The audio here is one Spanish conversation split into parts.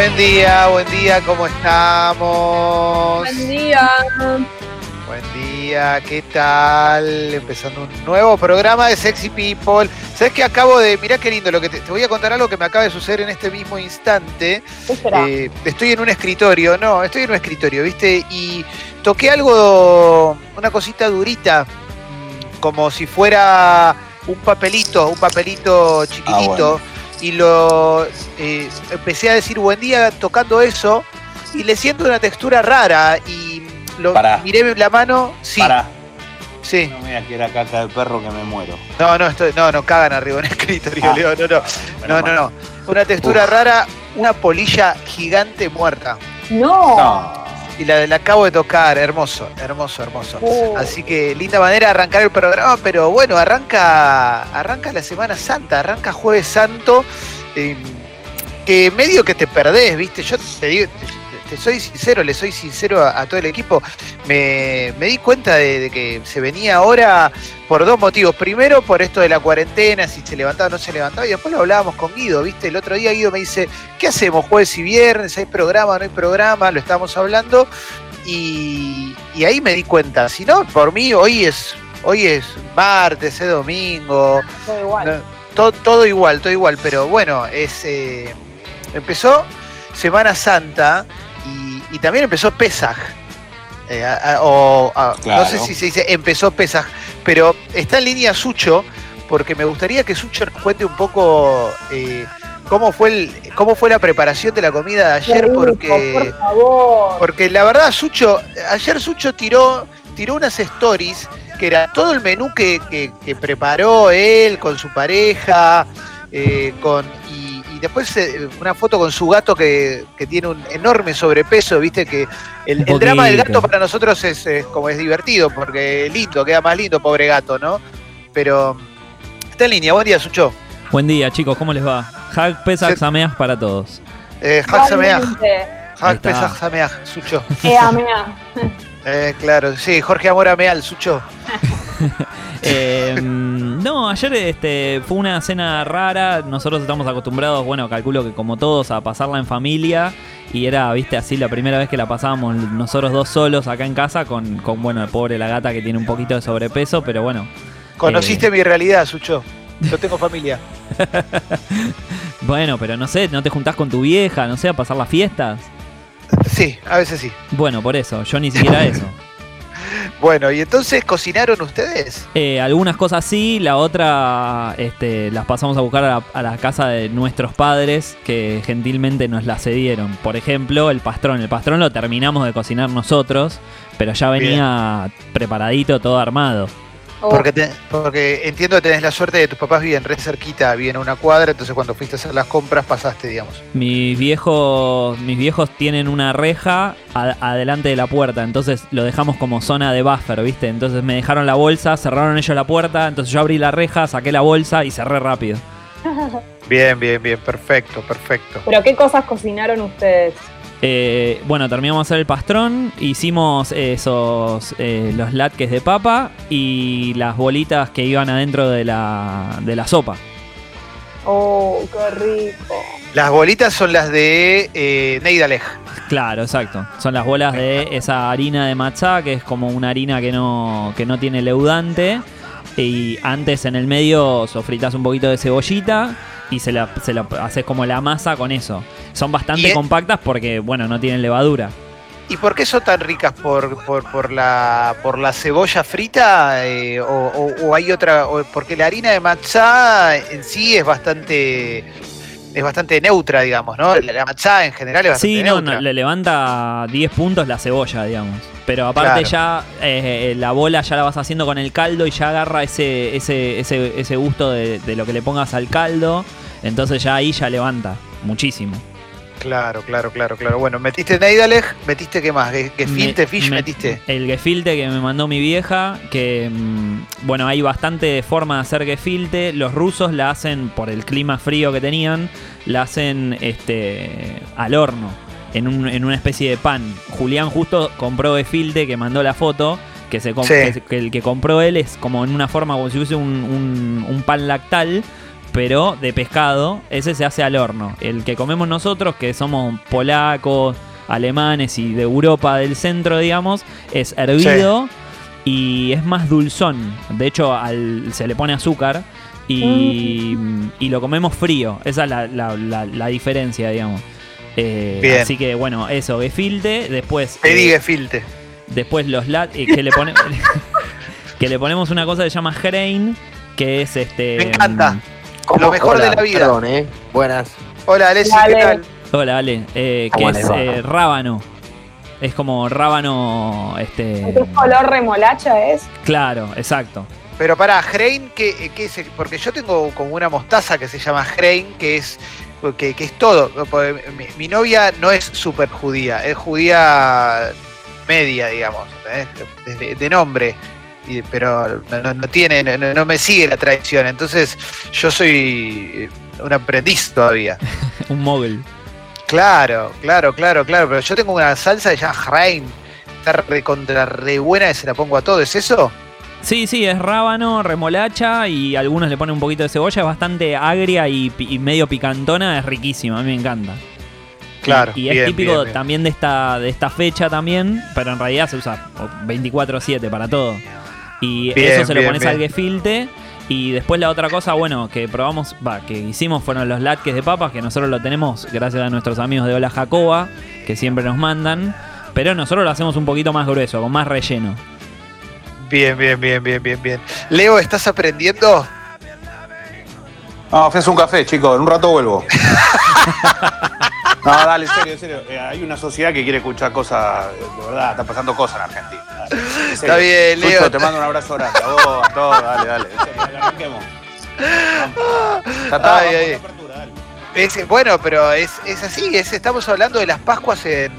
Buen día, buen día, ¿cómo estamos? Buen día. Buen día, ¿qué tal? Empezando un nuevo programa de Sexy People. ¿Sabes que acabo de.? Mirá qué lindo, lo que te, te voy a contar algo que me acaba de suceder en este mismo instante. ¿Qué será? Eh, estoy en un escritorio, no, estoy en un escritorio, ¿viste? Y toqué algo, una cosita durita, mm, como si fuera un papelito, un papelito chiquitito. bueno. Y lo eh, empecé a decir buen día tocando eso y le siento una textura rara y lo Pará. miré la mano, sí, Pará, sí. no mira que era caca de perro que me muero. No, no, estoy, no, no cagan arriba en el escritorio, Ah. Leo, no, no, no, no, no. Una textura Uf. rara, una polilla gigante muerta. No. No. Y la, la acabo de tocar, hermoso, hermoso, hermoso. Oh. Así que linda manera de arrancar el programa, pero bueno, arranca, arranca la Semana Santa, arranca Jueves Santo, eh, que medio que te perdés, ¿viste? Yo te digo, te, soy sincero, le soy sincero a, a todo el equipo, me, me di cuenta de, de que se venía ahora por dos motivos. Primero, por esto de la cuarentena, si se levantaba o no se levantaba, y después lo hablábamos con Guido, ¿viste? El otro día Guido me dice, ¿qué hacemos jueves y viernes? ¿Hay programa no hay programa? Lo estábamos hablando. Y, y ahí me di cuenta, si no, por mí hoy es hoy es martes, es domingo, Todo igual. no, todo, todo igual, todo igual, pero bueno, es eh, empezó Semana Santa y, también empezó Pesaj. Eh, a- a- o, a- Claro. No sé si se dice empezó Pesaj, pero está en línea Sucho, porque me gustaría que Sucho nos cuente un poco eh, cómo fue el, cómo fue la preparación de la comida de ayer, rico, porque Por favor. porque la verdad, Sucho, ayer Sucho tiró, tiró unas stories que era todo el menú que, que- que preparó él con su pareja, eh, con, después eh, una foto con su gato que, que tiene un enorme sobrepeso, viste que el, drama del gato para nosotros es, es como es divertido, porque lindo, queda más lindo, pobre gato, ¿no? Pero está en línea, buen día, Sucho. Buen día, chicos, ¿cómo les va? Hag Pesach Sí. Sameach para todos. Eh. Ahí Hag está. Pesach Sameach, Sucho. Mea. Eh, claro, sí, Jorge Amora Meal, Sucho. Eh, no, ayer este, fue una cena rara. Nosotros estamos acostumbrados, bueno, calculo que como todos, a pasarla en familia. Y era, viste, así la primera vez que la pasábamos nosotros dos solos acá en casa con, con bueno, el pobre la gata que tiene un poquito de sobrepeso, pero bueno. Conociste Eh. mi realidad, Sucho. Yo tengo familia. Bueno, pero no sé, ¿no te juntás con tu vieja, no sé, a pasar las fiestas? Sí, a veces sí. Bueno, por eso, yo ni siquiera eso. Bueno, ¿y entonces cocinaron ustedes? Eh, algunas cosas sí, la otra este, las pasamos a buscar a la, a la casa de nuestros padres que gentilmente nos la cedieron. Por ejemplo, el pastrón. El pastrón lo terminamos de cocinar nosotros, pero ya venía preparadito, todo armado. Oh, Porque, te- porque entiendo que tenés la suerte de que tus papás viven re cerquita, viven a una cuadra, entonces cuando fuiste a hacer las compras pasaste, digamos. Mis viejos, mis viejos tienen una reja adelante de la puerta, entonces lo dejamos como zona de buffer, ¿viste? Entonces me dejaron la bolsa, cerraron ellos la puerta, entonces yo abrí la reja, saqué la bolsa y cerré rápido. Bien, bien, bien, perfecto, perfecto. Pero ¿qué cosas cocinaron ustedes? Eh, bueno, terminamos de hacer el pastrón, hicimos esos eh, los latkes de papa y las bolitas que iban adentro de la, de la sopa. Oh, qué rico. Las bolitas son las de eh, Neidalej. Claro, exacto. Son las bolas de esa harina de matzá, que es como una harina que no, que no tiene leudante. Y antes en el medio sofritas un poquito de cebollita y se la, se la haces como la masa con eso. Son bastante compactas porque, bueno, no tienen levadura. ¿Y por qué son tan ricas? ¿Por, por, por la, por la cebolla frita? eh, o, o- o hay otra? o- porque la harina de matzá en sí es bastante es bastante neutra, digamos, ¿no? La, la matzá en general es bastante Sí, no, neutra. no, le levanta 10 puntos la cebolla, digamos. Pero aparte ya eh, la bola ya la vas haciendo con el caldo y ya agarra ese, ese, ese, ese gusto de, de lo que le pongas al caldo. Entonces ya ahí ya levanta muchísimo. Claro, claro, claro, claro. Bueno, metiste Neidalej, metiste qué más? Ge- Gefilte Me- fish me- metiste. El gefilte que me mandó mi vieja, que mm, bueno, hay bastante forma de hacer gefilte. Los rusos la hacen, por el clima frío que tenían, la hacen este al horno, en, un- en una especie de pan. Julián justo compró gefilte, que mandó la foto, que, se Sí. que, que el que compró él es como en una forma como si fuese un, un- un pan lactal, pero de pescado, ese se hace al horno. El que comemos nosotros, que somos polacos, alemanes y de Europa del centro, digamos, es hervido y es más dulzón. De hecho, al- se le pone azúcar y, y lo comemos frío. Esa es la, la- la- la diferencia, digamos. Eh, Bien. así que bueno, eso, gefilte, después... Pedí eh, gefilte. Después los lat eh, que le pone- que le ponemos una cosa que se llama grain, que es este Me encanta. ¿Cómo? Lo mejor de la vida. Perdón, ¿eh? Buenas. Hola, Alessi. ¿qué tal? Hola, Ale, eh, que ¿Cómo es eh, rábano. Es como rábano, este, ¿Qué color remolacha es? claro, exacto. Pero pará, Hrein, ¿qué, qué es? Porque yo tengo como una mostaza que se llama Hrein, que es que, que es todo. Mi, mi novia no es súper judía, es judía media, digamos, ¿eh? de, de nombre. Y- pero no, no- tiene, no, no me sigue la tradición. Entonces, yo soy eh, un aprendiz todavía. Un mogul. Claro, claro, claro, claro. Pero yo tengo una salsa se llama Hrein. Está re contra re buena y se la pongo a todo. ¿Es eso? Sí, sí, es rábano, remolacha y algunos le ponen un poquito de cebolla, es bastante agria y, medio picantona, es riquísima, a mí me encanta. Claro. Y, y es típico bien, bien. también de esta, de esta fecha también, pero en realidad se usa 24-7 para todo. Y Bien, eso se lo pones bien. al gefilte. Y después la otra cosa, bueno, que probamos, va, que hicimos fueron los latkes de papas, que nosotros lo tenemos gracias a nuestros amigos de Hola Jacoba, que siempre nos mandan. Pero nosotros lo hacemos un poquito más grueso, con más relleno. Bien, bien, bien, bien, bien, bien. Leo, ¿estás aprendiendo? No, fui a hacer un café, chicos. En un rato vuelvo. No, dale, en serio, en serio. Eh, hay una sociedad que quiere escuchar cosas, de verdad, está pasando cosas en Argentina. Dale, en. Está bien, Sucho, Leo. te mando un abrazo grande. A vos, a todos, dale, dale. En serio, arranquemos. Está, Ay, ay. la apertura, dale. Es- bueno, pero es, es así, es, estamos hablando de las Pascuas en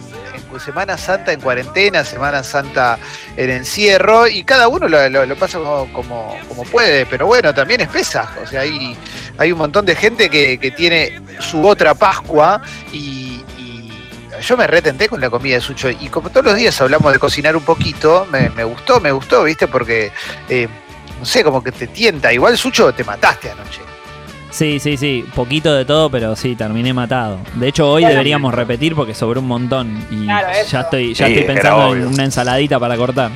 Semana Santa en cuarentena, Semana Santa en encierro, y cada uno lo, pasa como, como, puede, pero bueno, también es Pesaj, o sea, hay, hay un montón de gente que, que tiene su otra Pascua y, yo me retenté con la comida de Sucho, y como todos los días hablamos de cocinar un poquito, me, me gustó, me gustó, ¿viste? Porque, eh, no sé, como que te tienta, igual Sucho te mataste anoche. Sí, sí, sí, poquito de todo, pero sí, terminé matado. De hecho, hoy Claro. deberíamos repetir porque sobró un montón y Claro, ya estoy, ya Sí, estoy pensando en una ensaladita para cortar.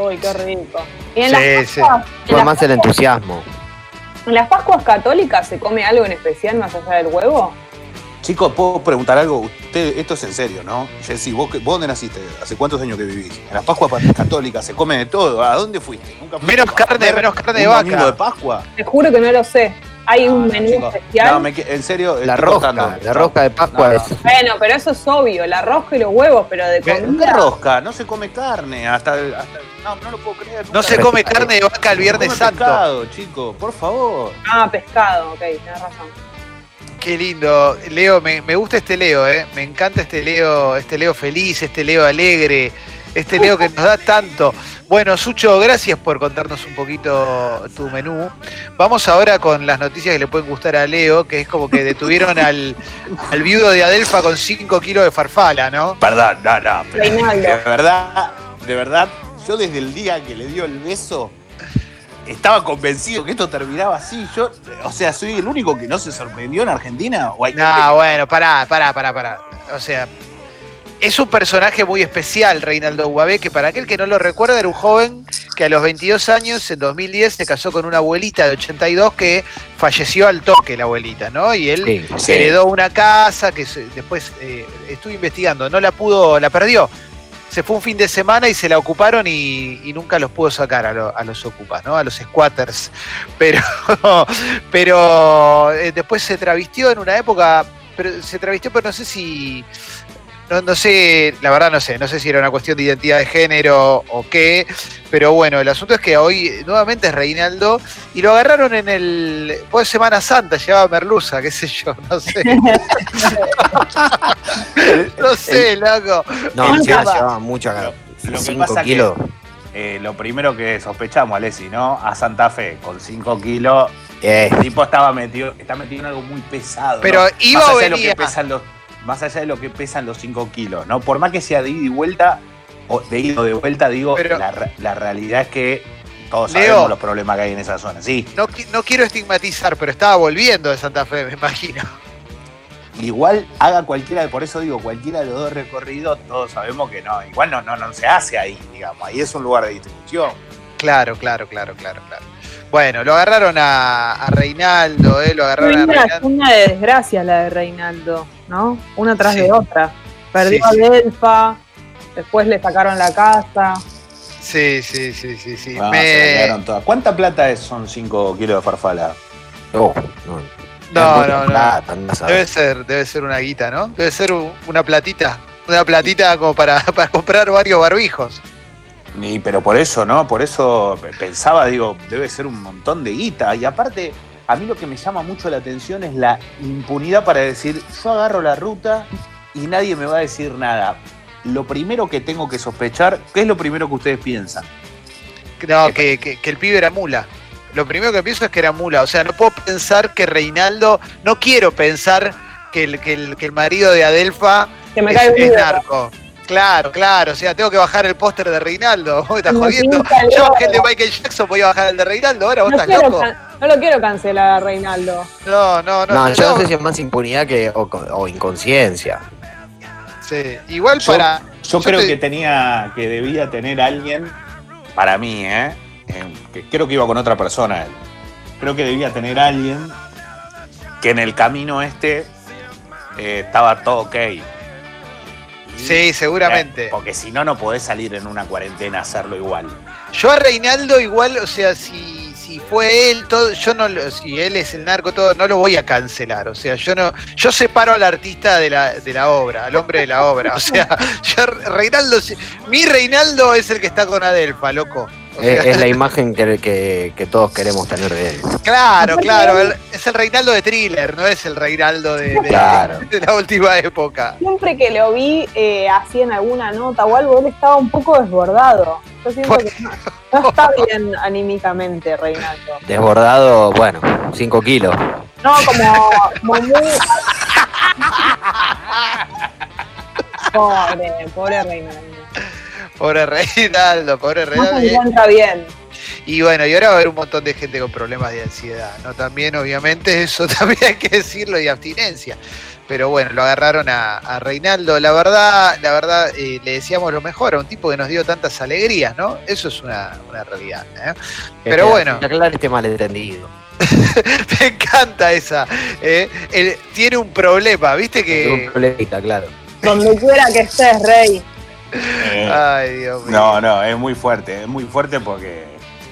Uy, qué rico. Y en, Sí, las, sí. Pascuas, en, Fue las, más el entusiasmo. en las Pascuas católicas se come algo en especial más allá del huevo? Chicos, ¿puedo preguntar algo? Usted, esto es en serio, ¿no? Jessy, ¿vos, que- ¿vos dónde naciste? ¿Hace cuántos años que vivís? En las Pascuas católicas se come de todo. ¿A dónde fuiste? ¿Nunca fuiste Menos carne, menos carne de vaca. de Pascua? Te juro que no lo sé. Hay No, un no, menú chicos. especial. No, me en serio. La rosca, la rosca de Pascua No, no. es. Bueno, pero eso es obvio, la rosca y los huevos, pero de ¿Qué? ¿Qué comida. rosca? No se come carne. Hasta, hasta- no, no lo puedo creer. No se come carne de vaca el Se Viernes come Santo. pescado, chicos, por favor. Ah, pescado, ok, tenés razón. Qué lindo. Leo, me, me gusta este Leo, ¿eh? Me encanta este Leo, este Leo feliz, este Leo alegre, este Leo que nos da tanto. Bueno, Sucho, gracias por contarnos un poquito tu menú. Vamos ahora con las noticias que le pueden gustar a Leo, que es como que detuvieron al, al viudo de Adelfa con 5 kilos de farfala, ¿no? Perdón, no, no. pero de verdad, de verdad, yo desde el día que le dio el beso estaba convencido que esto terminaba así. Yo, o sea, soy el único que no se sorprendió en Argentina. ¿O hay No, que- bueno, pará, pará, pará, pará. O sea, es un personaje muy especial, Reinaldo Guabé, que para aquel que no lo recuerda, era un joven que a los 22 años, en 2010, se casó con una abuelita de 82 que falleció al toque, la abuelita, ¿no? Y él Sí. Sí. heredó una casa que después eh, estuve investigando, no la pudo, la perdió. Se fue un fin de semana y se la ocuparon y, y nunca los pudo sacar a, lo- a los ocupas, ¿no? A los squatters. Pero, pero eh, después se travistió en una época, pero se travistió, pero no sé si. No, no sé, la verdad no sé, no sé si era una cuestión de identidad de género o qué, pero bueno, el asunto es que hoy nuevamente es Reinaldo y lo agarraron en el. Pues Semana Santa, llevaba merluza, qué sé yo, no sé. no sé, loco. No, llevaba mucho acá. Lo que 5 pasa que- kilos. Eh, lo primero que sospechamos, Alessi, ¿no? A Santa Fe, con 5 kilos, Eh, el tipo estaba metido, está metido en algo muy pesado. Pero ¿no? iba más o de lo venía. que pesan los, más allá de lo que pesan los 5 kilos, ¿no? Por más que sea de ida y vuelta, o de ida o de vuelta, digo, Pero- la, la realidad es que Todos Leo. sabemos los problemas que hay en esa zona, sí. No, no quiero estigmatizar, pero estaba volviendo de Santa Fe, me imagino. Igual haga cualquiera, por eso digo, cualquiera de los dos recorridos, todos sabemos que no, igual no, no, no se hace ahí, digamos, ahí es un lugar de distribución. Claro, claro, claro, claro, claro. Bueno, lo agarraron a, a Reinaldo, ¿eh? Lo agarraron a Una, Reinaldo. una de desgracias la de Reinaldo, ¿no? Una tras Sí. de otra. Perdió Sí, a Delfa, después le sacaron la casa. Sí, sí, sí, sí, sí. Ah, Me- todas. ¿Cuánta plata es, son 5 kilos de farfala? Oh, no, No, no, no. plata. Debe ser, debe ser una guita, ¿no? Debe ser un- una platita. Una platita como para, para comprar varios barbijos. Y, pero por eso, ¿no? Por eso pe- pensaba, digo, debe ser un montón de guita. Y aparte, a mí lo que me llama mucho la atención es la impunidad para decir, yo agarro la ruta y nadie me va a decir nada. Lo primero que tengo que sospechar, ¿qué es lo primero que ustedes piensan? No, que, que- que el pibe era mula. Lo primero que pienso es que era mula. O sea, no puedo pensar que Reinaldo. No quiero pensar que el, que el, que el marido de Adelfa Que me es, cae es bien. narco. Claro, claro. O sea, tengo que bajar el póster de Reinaldo. ¿Vos me estás jodiendo? Yo bajé el de Michael Jackson, voy a bajar el de Reinaldo. Ahora vos No, estás quiero loco. No lo quiero cancelar a Reinaldo. No, no, no. No, yo no no. sé si es más impunidad que o, o inconsciencia. Sí. Igual Yo- para. Yo, Yo creo te- que tenía, que debía tener alguien, para mí, ¿eh? Eh, que creo que iba con otra persona él. Creo que debía tener alguien que en el camino este eh, estaba todo ok. Sí, seguramente. Eh, porque si no, no podés salir en una cuarentena a hacerlo igual. Yo a Reinaldo igual, o sea, si, si fue él, todo, yo no lo- si él es el narco, todo, no lo voy a cancelar. O sea, yo no, yo separo al artista de la, de la obra, al hombre de la obra. O sea, yo Reinaldo, mi Reinaldo es el que está con Adelfa, loco. O Es, sea, es la imagen que, que- que todos queremos tener de él. claro, claro, el- es el Reinaldo de thriller, no es el Reinaldo de, de- Claro. de la última época. Siempre que lo vi eh, así en alguna nota o algo, él estaba un poco desbordado. Yo siento que no, no está bien anímicamente, Reinaldo. Desbordado, bueno, 5 kilos. No, como, como muy. Pobre, pobre Reinaldo. Pobre Reinaldo, pobre No Reinaldo. se encuentra bien. Y bueno, y ahora va a haber un montón de gente con problemas de ansiedad, ¿no? También, obviamente, eso también hay que decirlo, y abstinencia. Pero bueno, lo agarraron a, a Reinaldo. La verdad, la verdad, eh, le decíamos lo mejor a un tipo que nos dio tantas alegrías, ¿no? Eso es una, una realidad. ¿eh? Pero bueno. Aclarar este malentendido. Me encanta esa. ¿eh? Él tiene un problema, ¿viste Un que. problemita, claro. Donde quiera que estés, Rey. Eh, Ay, Dios mío. no, no, es muy fuerte, es muy fuerte porque,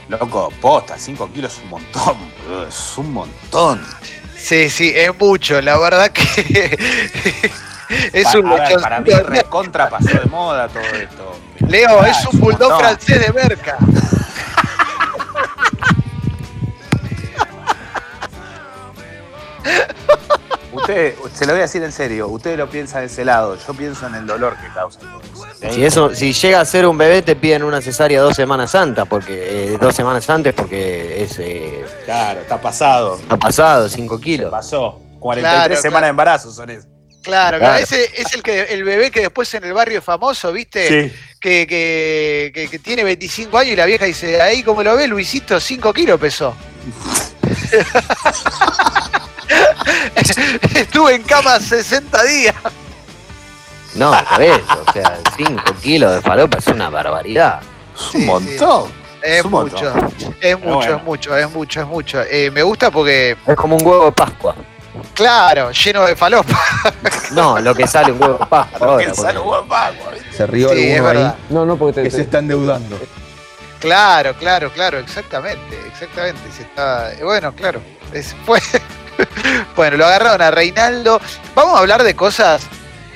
loco, posta, 5 kilos es un montón, es un montón. Sí, sí, es mucho. La verdad que. es Pa- un ver, para mí recontra pasó de moda todo esto. Leo, Ah, es un bulldog francés de merca. Usted, se lo voy a decir en serio, ustedes lo piensan de ese lado, yo pienso en el dolor que causa eso. Si eso, si llega a ser un bebé, te piden una cesárea dos semanas antes, porque eh, dos semanas antes, porque es eh, Claro, está pasado. ha pasado 5 Se kilos. pasó. 43 Claro, semanas claro. de embarazo son esas. Claro, Claro. ese es el que el bebé que después en el barrio es famoso, ¿viste? Sí. Que, que, que- que tiene 25 años y la vieja dice, ahí como lo ve, Luisito, 5 kilos pesó. Estuve en cama 60 días. No, por eso, o sea, 5 kilos de falopa es una barbaridad. Es Sí, un montón. Es un mucho, montón. es mucho, bueno. es mucho, es mucho, es mucho. Eh, me gusta porque, Es como un huevo de Pascua. claro, lleno de falopa. No, lo que sale un huevo de Pascua. ahora, Que sale porque- buen pago, ¿viste? Se rió Sí, es alguno ahí. No, no, porque te, se está endeudando. Claro, claro, claro, exactamente, exactamente. Se está, eh, bueno, claro. es- fue- bueno, lo agarraron a Reinaldo. Vamos a hablar de cosas.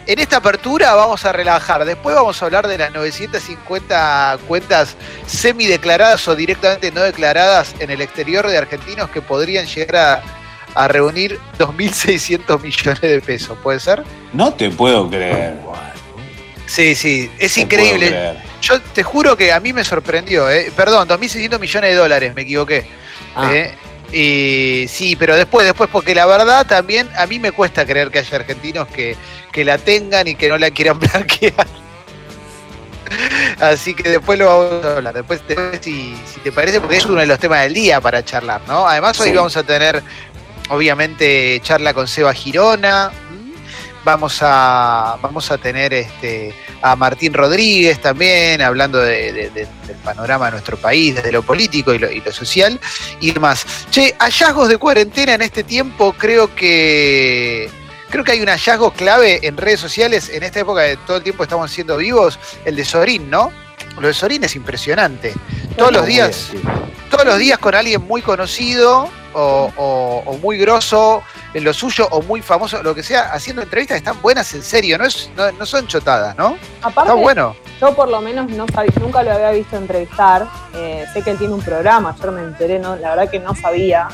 En esta apertura vamos a relajar. Después vamos a hablar de las 950 cuentas semideclaradas o directamente no declaradas en el exterior de argentinos que podrían llegar a, a reunir 2.600 millones de pesos. ¿Puede ser? No te puedo creer. Sí, sí, es increíble. Yo te juro que a mí me sorprendió, ¿eh? perdón, 2.600 millones de dólares, me equivoqué. Ah, ¿eh? Y sí, pero después, después, porque la verdad también a mí me cuesta creer que haya argentinos que, que la tengan y que no la quieran blanquear. Así que después lo vamos a hablar. Después, si, te parece, porque es uno de los temas del día para charlar, ¿no? Además, hoy vamos a tener, obviamente, charla con Seba Girona. Vamos a, vamos a tener este, a Martín Rodríguez también, hablando del panorama de nuestro país, desde lo político y lo, y lo, social y demás. Che, hallazgos de cuarentena en este tiempo, creo que Creo que hay un hallazgo clave en redes sociales en esta época de todo el tiempo estamos siendo vivos, el de Sorín, ¿no? Lo de Sorín es impresionante. Todos los días, todos los días con alguien muy conocido o, muy grosso en lo suyo o muy famoso, lo que sea, haciendo entrevistas están buenas en serio, no, es, no, son chotadas, ¿no? Aparte, Está bueno. Yo por lo menos no sabía, nunca lo había visto entrevistar. Eh, sé que él tiene un programa, yo me enteré, no, la verdad que no sabía.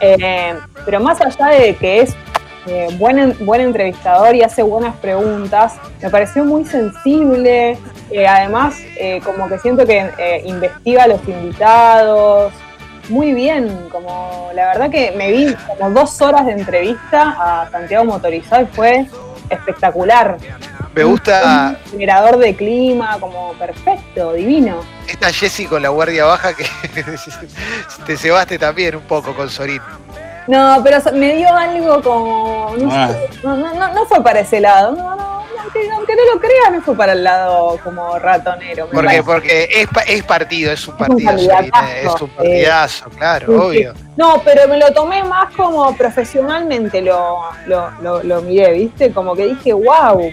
Eh, pero más allá de que es eh, buen, buen entrevistador y hace buenas preguntas. Me pareció muy sensible. Eh, además, eh, como que siento que investiga a los invitados. Muy bien, como la verdad que me vi como dos horas de entrevista a Santiago Motorizado y fue espectacular. Me gusta. Un generador de clima, como perfecto, divino. Esta Jessy con la guardia baja que te cebaste también un poco con Sorín. No, pero me dio algo como. No, ah. no, no, no, fue para ese lado. No, no, aunque, aunque, no lo crea, no fue para el lado como ratonero. Porque, porque es, es, partido, es un partido. Es un, es un partidazo, claro, obvio. No, pero me lo tomé más como profesionalmente lo, lo, lo, lo miré, ¿viste? Como que dije, wow,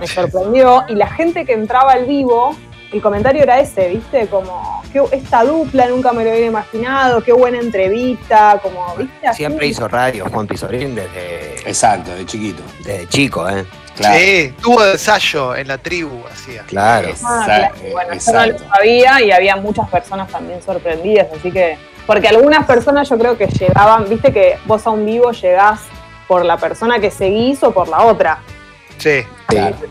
me sorprendió. Y la gente que entraba al vivo el comentario era ese, ¿viste? Como, que esta dupla nunca me lo hubiera imaginado, qué buena entrevista, como, ¿viste? Siempre hizo radio Juan Pizorín desde... Exacto, de chiquito. Desde chico, ¿eh? Claro. Sí, tuvo ensayo en la tribu, hacía. Claro. Ah, bueno, yo no lo sabía y había muchas personas también sorprendidas, así que... Porque algunas personas yo creo que llegaban, viste que vos a un vivo llegás por la persona que seguís o por la otra. Sí.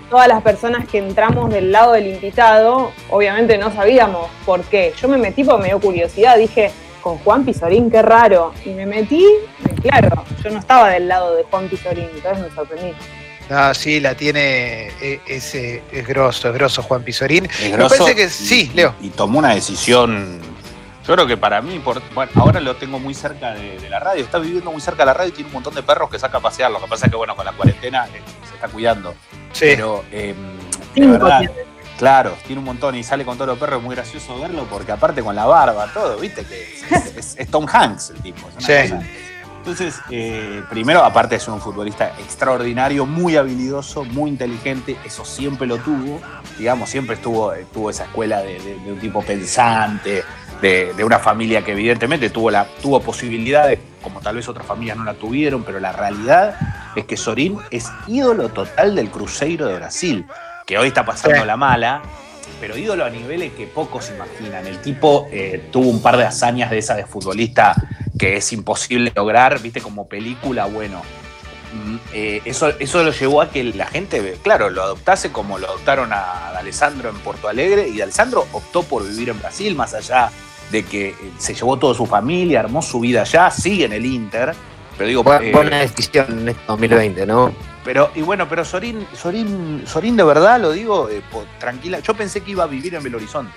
Todas las personas que entramos del lado del invitado, obviamente no sabíamos por qué. Yo me metí porque me dio curiosidad, dije, con Juan Pizorín, qué raro. Y me metí, claro, yo no estaba del lado de Juan Pizorín, entonces me sorprendí. Ah, sí, la tiene, e, ese es grosso, es grosso Juan Pizorín. Es grosso que sí, Leo. Y tomó una decisión yo creo que para mí, bueno, ahora lo tengo muy cerca de, la radio, está viviendo muy cerca de la radio y tiene un montón de perros que saca a pasear. Lo que pasa es que, bueno, con la cuarentena eh, se está cuidando. Sí. Pero, eh, de verdad, claro, tiene un montón y sale con todos los perros, es muy gracioso verlo porque, aparte, con la barba, todo, viste, que es, Tom Hanks el tipo. sí. Entonces, eh, primero, aparte es un futbolista extraordinario, muy habilidoso, muy inteligente, eso siempre lo tuvo, digamos, siempre estuvo, tuvo esa escuela de un tipo pensante, de, una familia que evidentemente tuvo, la, tuvo posibilidades, como tal vez otras familias no la tuvieron, pero la realidad es que Sorín es ídolo total del Cruzeiro de Brasil, que hoy está pasando la mala, pero ídolo a niveles que pocos imaginan. El tipo eh, tuvo un par de hazañas de esa de futbolista que es imposible lograr, viste, como película, bueno. Mm, eh, eso, eso lo llevó a que la gente, claro, lo adoptase como lo adoptaron a, Alessandro en Porto Alegre y Alessandro optó por vivir en Brasil, más allá de que eh, se llevó toda su familia, armó su vida allá, sigue en el Inter. Pero digo, buena, eh, buena decisión en este 2020, ¿no? Pero, y bueno, pero Sorín, Sorín, Sorín de verdad, lo digo, eh, tranquila. Yo pensé que iba a vivir en Belo Horizonte.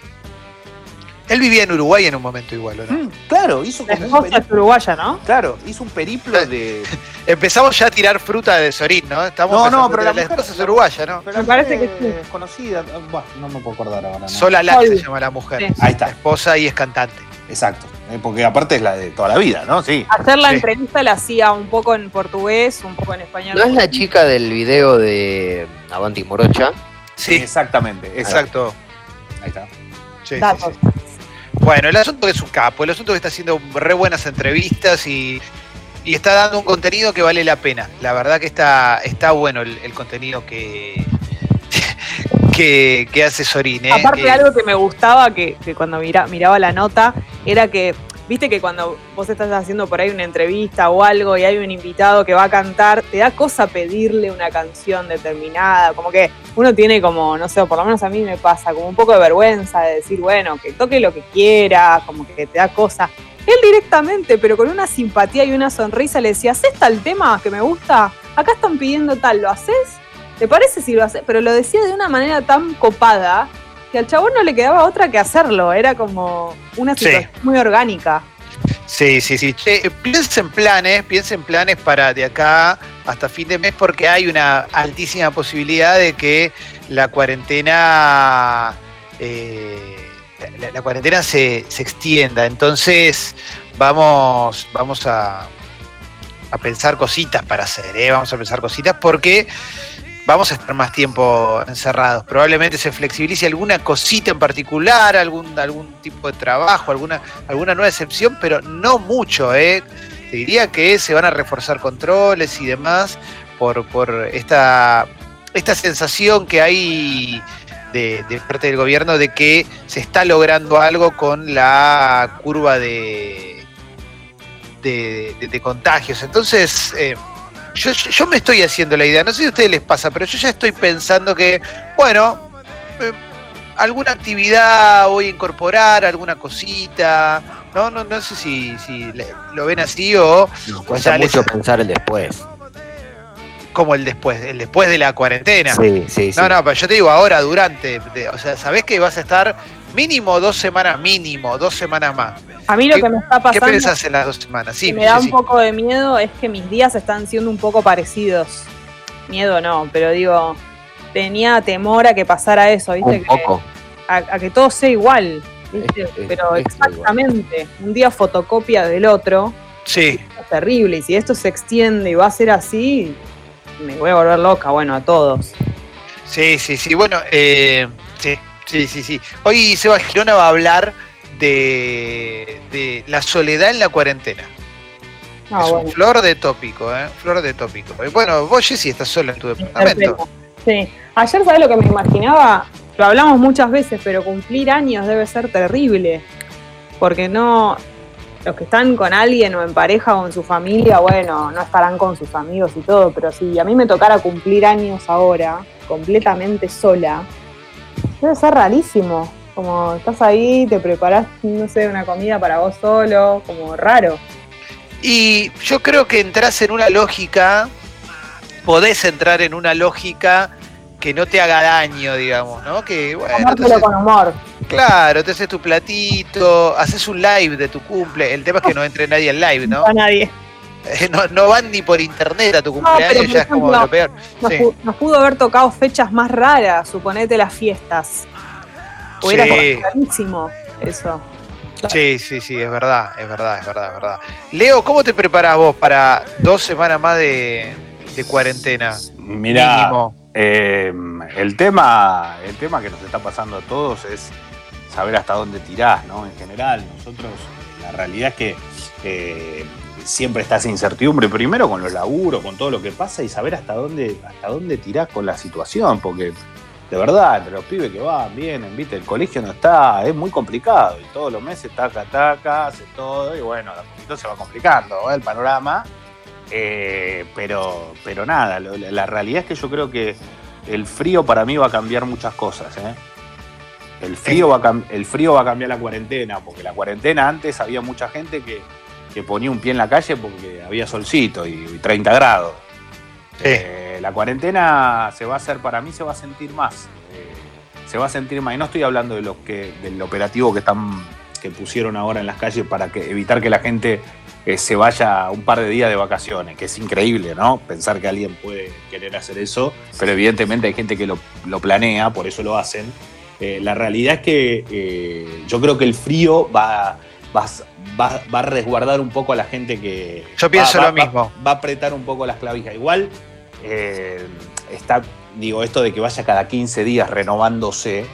Él vivía en Uruguay en un momento igual, ¿no? Mm, claro, hizo como un uruguaya, ¿no? Claro, hizo un periplo de. Empezamos ya a tirar fruta de Sorín, ¿no? Estamos no, no, pero la, mujer es uruguaya, ¿no? me parece que sí. conocida, bueno, no me puedo acordar ahora. ¿no? Sola Lac se llama la mujer. Ahí está. esposa y es cantante. Exacto, eh, porque aparte es la de toda la vida, ¿no? Sí. Hacer la entrevista la hacía un poco en portugués, un poco en español. ¿No es la chica del video de Avanti Morocha? Sí, exactamente. Exacto. Ahí está. Sí, bueno, el asunto es un capo, el asunto es que está haciendo re buenas entrevistas y, está dando un contenido que vale la pena. La verdad que está, está bueno el contenido que, que, hace Sorín. ¿eh? Aparte, algo que me gustaba, que, cuando miraba la nota, era que, viste que cuando vos estás haciendo por ahí una entrevista o algo y hay un invitado que va a cantar, te da cosa pedirle una canción determinada, como que uno tiene como, no sé, por lo menos a mí me pasa, como un poco de vergüenza de decir, bueno, que toque lo que quiera, como que te da cosa. Él directamente, pero con una simpatía y una sonrisa, le decía, ¿haces tal tema que me gusta? Acá están pidiendo tal, ¿lo haces? ¿Te parece si lo hace? Pero lo decía de una manera tan copada que al chabón no le quedaba otra que hacerlo, era como una situación muy orgánica. Sí, sí, sí. piensa en planes, piensa en planes para de acá hasta fin de mes porque hay una altísima posibilidad de que la cuarentena eh, la, cuarentena se, extienda. Entonces vamos, vamos a, a pensar cositas para hacer, ¿eh? vamos a pensar cositas porque vamos a estar más tiempo encerrados. Probablemente se flexibilice alguna cosita en particular, algún, algún tipo de trabajo, alguna, alguna nueva excepción, pero no mucho. ¿eh? Te diría que se van a reforzar controles y demás por, por esta, esta sensación que hay de, parte del gobierno de que se está logrando algo con la curva de, de, contagios. Entonces, eh, yo, me estoy haciendo la idea, no sé si a ustedes les pasa, pero yo ya estoy pensando que, bueno, eh, alguna actividad voy a incorporar, alguna cosita, no, no, no sé si, si lo ven así o... Nos cuesta mucho pensar el después. Como el después, el después de la cuarentena. Sí, sí, sí. No, no, pero yo te digo ahora, durante, o sea, sabés que vas a estar mínimo dos semanas, mínimo, dos semanas más. A mí lo que me está pasando. ¿Qué pensás en las dos semanas? Sí, me da un poco de miedo es que mis días están siendo un poco parecidos. Miedo no, pero digo, tenía temor a que pasara eso, ¿viste? Un poco. A, que todo sea igual, ¿viste? pero exactamente, un día fotocopia del otro. Sí. Es terrible, y si esto se extiende y va a ser así, me voy a volver loca, bueno, a todos. Sí, sí, sí, bueno, eh, sí, sí, sí, sí. Hoy Seba Girona va a hablar de, la soledad en la cuarentena. Ah, es un flor de tópico, ¿eh? Flor de tópico. bueno, vos, Jessy, estás sola en tu departamento. Sí. Ayer, ¿sabes lo que me imaginaba? Lo hablamos muchas veces, pero cumplir años debe ser terrible. Porque no. Los que están con alguien o en pareja o en su familia, bueno, no estarán con sus amigos y todo, pero si a mí me tocara cumplir años ahora, completamente sola, debe ser rarísimo. Como estás ahí, te preparas, no sé, una comida para vos solo, como raro. Y yo creo que entras en una lógica, podés entrar en una lógica que no te haga daño, digamos, ¿no? Que bueno, con humor. Claro, te haces tu platito, haces un live de tu cumple. El tema es que no entre nadie al live, ¿no? No nadie. Eh, no, van ni por internet a tu cumpleaños, ya es como lo peor. Nos, pudo haber tocado fechas más raras, suponete las fiestas. Hubiera sí. eso. Sí, sí, sí, es verdad, es verdad, es verdad, es verdad. Leo, ¿cómo te preparas vos para dos semanas más de, cuarentena? Mira, eh, el tema, el tema que nos está pasando a todos es saber hasta dónde tirás, ¿no? En general, nosotros, la realidad es que eh, siempre está esa incertidumbre, primero con los laburos, con todo lo que pasa, y saber hasta dónde, hasta dónde tirás con la situación, porque de verdad, entre los pibes que van, vienen, viste, el colegio no está, es muy complicado y todos los meses taca, taca, hace todo y bueno, a poquito se va complicando ¿eh? el panorama, eh, pero, pero nada, la realidad es que yo creo que el frío para mí va a cambiar muchas cosas, ¿eh? El frío, va a el frío va a cambiar la cuarentena, porque la cuarentena antes había mucha gente que, ponía un pie en la calle porque había solcito y, 30 grados. Eh, la cuarentena se va a hacer, para mí se va a sentir más. Se va a sentir más. Y no estoy hablando de lo que, del operativo que están que pusieron ahora en las calles para que, evitar que la gente eh, se vaya un par de días de vacaciones, que es increíble, ¿no? Pensar que alguien puede querer hacer eso, pero evidentemente hay gente que lo, planea, por eso lo hacen. la realidad es que yo creo que el frío va, va, va, a resguardar un poco a la gente que. Yo pienso lo mismo. Va, a apretar un poco las clavijas. Igual eh, está, digo, esto de que vaya cada 15 días renovándose.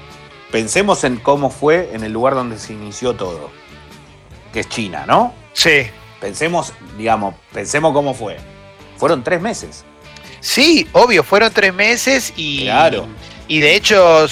Pensemos en cómo fue en el lugar donde se inició todo, que es China, ¿no? Sí. Pensemos, digamos, pensemos cómo fue. Fueron tres meses. Sí, obvio, fueron tres meses y. Claro. Y de hecho,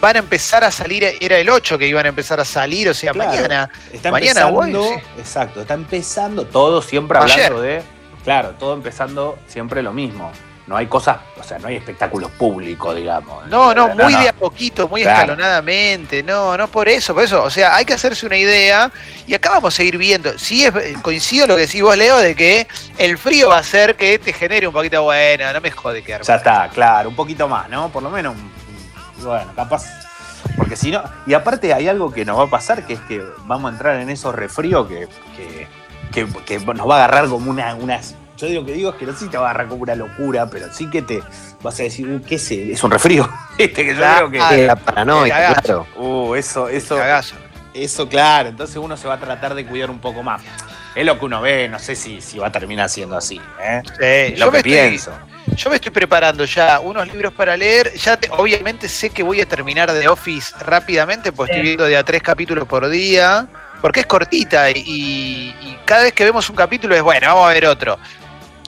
van a empezar a salir, era el 8 que iban a empezar a salir, o sea, mañana. Está mañana, empezando, exacto, está empezando todo siempre hablando de. Claro, todo empezando siempre lo mismo. No hay cosas, o sea, no hay espectáculos públicos, digamos. No, no, muy de a poquito, muy escalonadamente. No, no por eso, por eso. O sea, hay que hacerse una idea y acá vamos a seguir viendo. Sí, es, coincido lo que decís vos, Leo, de que el frío va a hacer que te genere un poquito, bueno, no me jode que Ya está, claro, un poquito más, ¿no? Por lo menos bueno, capaz Porque si no, y aparte hay algo que nos va a pasar, que es que vamos a entrar en esos refríos que, que, que, nos va a agarrar como una, unas. Yo digo que digo es que no sé si te va a agarrar como una locura, pero sí que te vas a decir, ¿qué es? Es un refrío. Este que yo creo que. La paranoia, claro. Uh, eso, eso. Eso, claro. Entonces uno se va a tratar de cuidar un poco más. Es lo que uno ve, no sé si, si va a terminar siendo así. ¿eh? lo que pienso. yo me estoy preparando ya unos libros para leer. Ya obviamente sé que voy a terminar The Office rápidamente, pues estoy viendo de a tres capítulos por día. Porque es cortita y, y, cada vez que vemos un capítulo es bueno, vamos a ver otro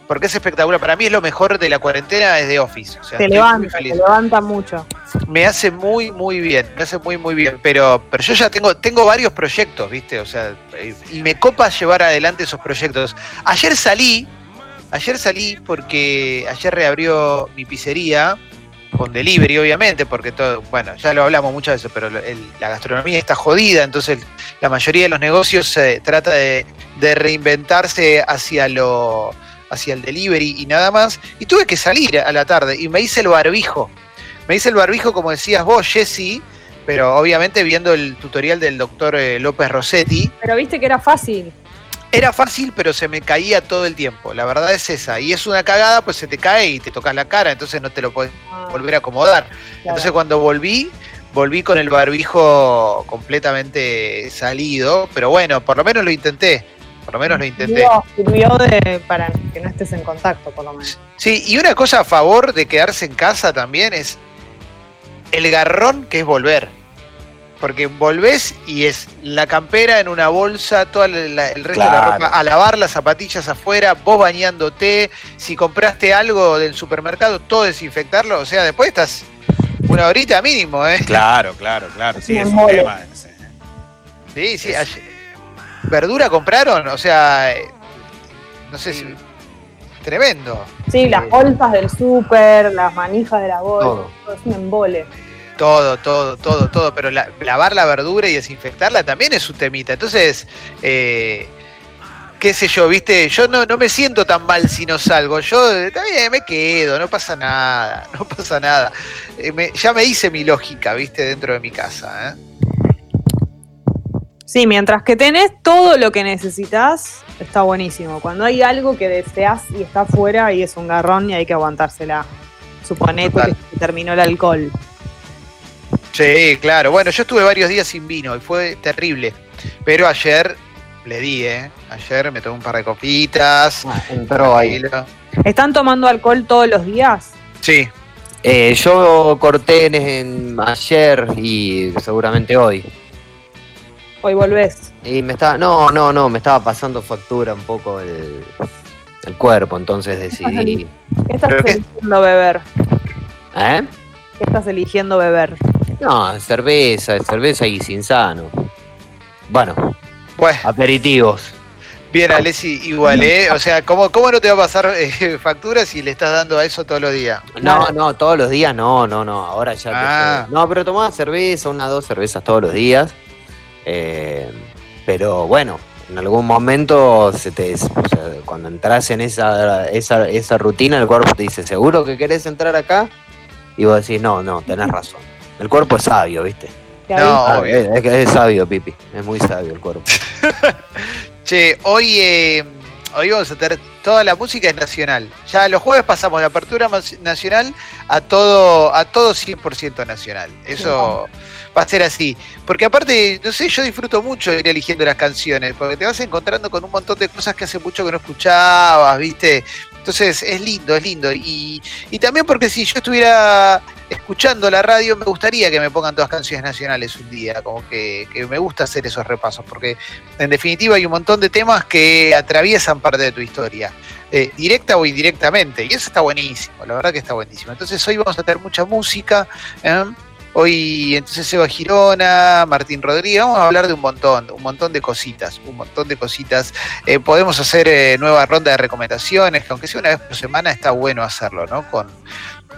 porque es espectacular. Para mí es lo mejor de la cuarentena es de Office. O te levanta, te levanta mucho. Me hace muy, muy bien, me hace muy, muy bien. Pero, pero yo ya tengo, tengo varios proyectos, ¿viste? O sea, y me copa llevar adelante esos proyectos. Ayer salí, ayer salí porque ayer reabrió mi pizzería con delivery, obviamente, porque todo, bueno, ya lo hablamos muchas veces, pero la gastronomía está jodida, entonces la mayoría de los negocios se trata de reinventarse hacia lo hacia el delivery y nada más. Y tuve que salir a la tarde y me hice el barbijo. Me hice el barbijo, como decías vos, Jesse, pero obviamente viendo el tutorial del doctor eh, López Rossetti. Pero viste que era fácil. Era fácil, pero se me caía todo el tiempo. La verdad es esa. Y es una cagada, pues se te cae y te tocas la cara, entonces no te lo puedes ah. volver a acomodar. Entonces cuando volví, volví con el barbijo completamente salido, pero bueno, por lo menos lo intenté. Por lo menos lo intenté. Sirvió de, para que no estés en contacto, por lo menos. Sí, y una cosa a favor de quedarse en casa también es el garrón que es volver. Porque volvés y es la campera en una bolsa, todo el resto de la ropa, a lavar las zapatillas afuera, vos bañándote, si compraste algo del supermercado, todo desinfectarlo. O sea, después estás una horita mínimo, ¿eh? Claro, claro, claro. Sí, es un tema. Sí, sí. Ayer, verdura compraron, o sea, eh, no sé si. Tremendo. Sí, las bolsas del súper, las manijas de la bolsa, todo. es un embole. Todo, todo, todo, todo, pero lavar la verdura y desinfectarla también es un temita. Entonces, eh, qué sé yo, viste, yo no, no me siento tan mal si no salgo. Yo también me quedo, no pasa nada, no pasa nada. Eh, ya me hice mi lógica, viste, dentro de mi casa. ¿eh? Sí, mientras que tenés todo lo que necesitas, está buenísimo. Cuando hay algo que deseas y está fuera, ahí es un garrón y hay que aguantársela. Suponete que terminó el alcohol. Sí, claro. Bueno, yo estuve varios días sin vino y fue terrible. Pero ayer le di, ¿eh? Ayer me tomé un par de copitas. Ah, entró ahí. ¿Están tomando alcohol todos los días? Sí. Eh, yo corté en, ayer y seguramente hoy hoy volvés. Y me estaba, no, no, no, me estaba pasando factura un poco el, cuerpo, entonces decidí. ¿Qué estás eligiendo beber? ¿Eh? ¿Qué estás eligiendo beber? No, cerveza, cerveza y sin sano. Bueno, pues, aperitivos. Bien, Alessi, igual, ¿eh? O sea, ¿cómo, cómo no te va a pasar eh, factura si le estás dando a eso todos los días? No, no, todos los días no, no, no. Ahora ya. Ah. No, pero tomaba cerveza, una, dos cervezas todos los días. Eh, pero bueno, en algún momento se te, cuando entras en esa, esa, esa rutina, el cuerpo te dice, ¿seguro que querés entrar acá? Y vos decís, no, no, tenés razón. El cuerpo es sabio, ¿viste? No, es, es, sabio, Pipi. Es muy sabio el cuerpo. che, hoy, eh, hoy vamos a tener toda la música es nacional. Ya los jueves pasamos de apertura nacional a todo, a todo 100% nacional. Eso va a ser así. Porque aparte, no sé, yo disfruto mucho ir eligiendo las canciones, porque te vas encontrando con un montón de cosas que hace mucho que no escuchabas, ¿viste? Entonces es lindo, es lindo. Y, y también porque si yo estuviera escuchando la radio, me gustaría que me pongan todas canciones nacionales un día, como que, que, me gusta hacer esos repasos, porque en definitiva hay un montón de temas que atraviesan parte de tu historia, eh, directa o indirectamente, y eso está buenísimo, la verdad que está buenísimo. Entonces hoy vamos a tener mucha música. ¿eh? Hoy entonces Eva Girona, Martín Rodríguez, vamos a hablar de un montón, un montón de cositas, un montón de cositas. Eh, podemos hacer eh, nueva ronda de recomendaciones, que aunque sea una vez por semana está bueno hacerlo, ¿no? Con,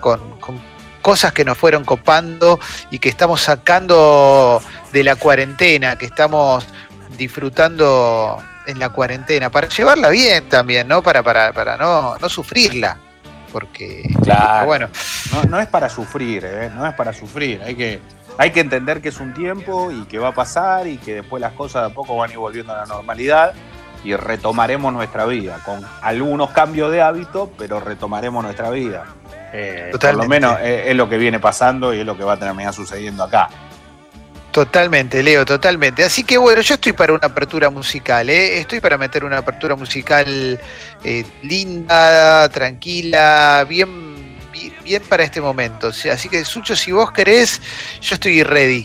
con, cosas que nos fueron copando y que estamos sacando de la cuarentena, que estamos disfrutando en la cuarentena, para llevarla bien también, ¿no? Para, para, para no, no sufrirla porque claro. bueno. No, es para sufrir, ¿eh? no es para sufrir, hay que, hay que entender que es un tiempo y que va a pasar y que después las cosas de a poco van a ir volviendo a la normalidad y retomaremos nuestra vida, con algunos cambios de hábito, pero retomaremos nuestra vida. Eh, por lo menos es, lo que viene pasando y es lo que va a terminar sucediendo acá. Totalmente, Leo, totalmente. Así que bueno, yo estoy para una apertura musical, ¿eh? estoy para meter una apertura musical eh, linda, tranquila, bien, bien, para este momento. Así que, Sucho, si vos querés, yo estoy ready.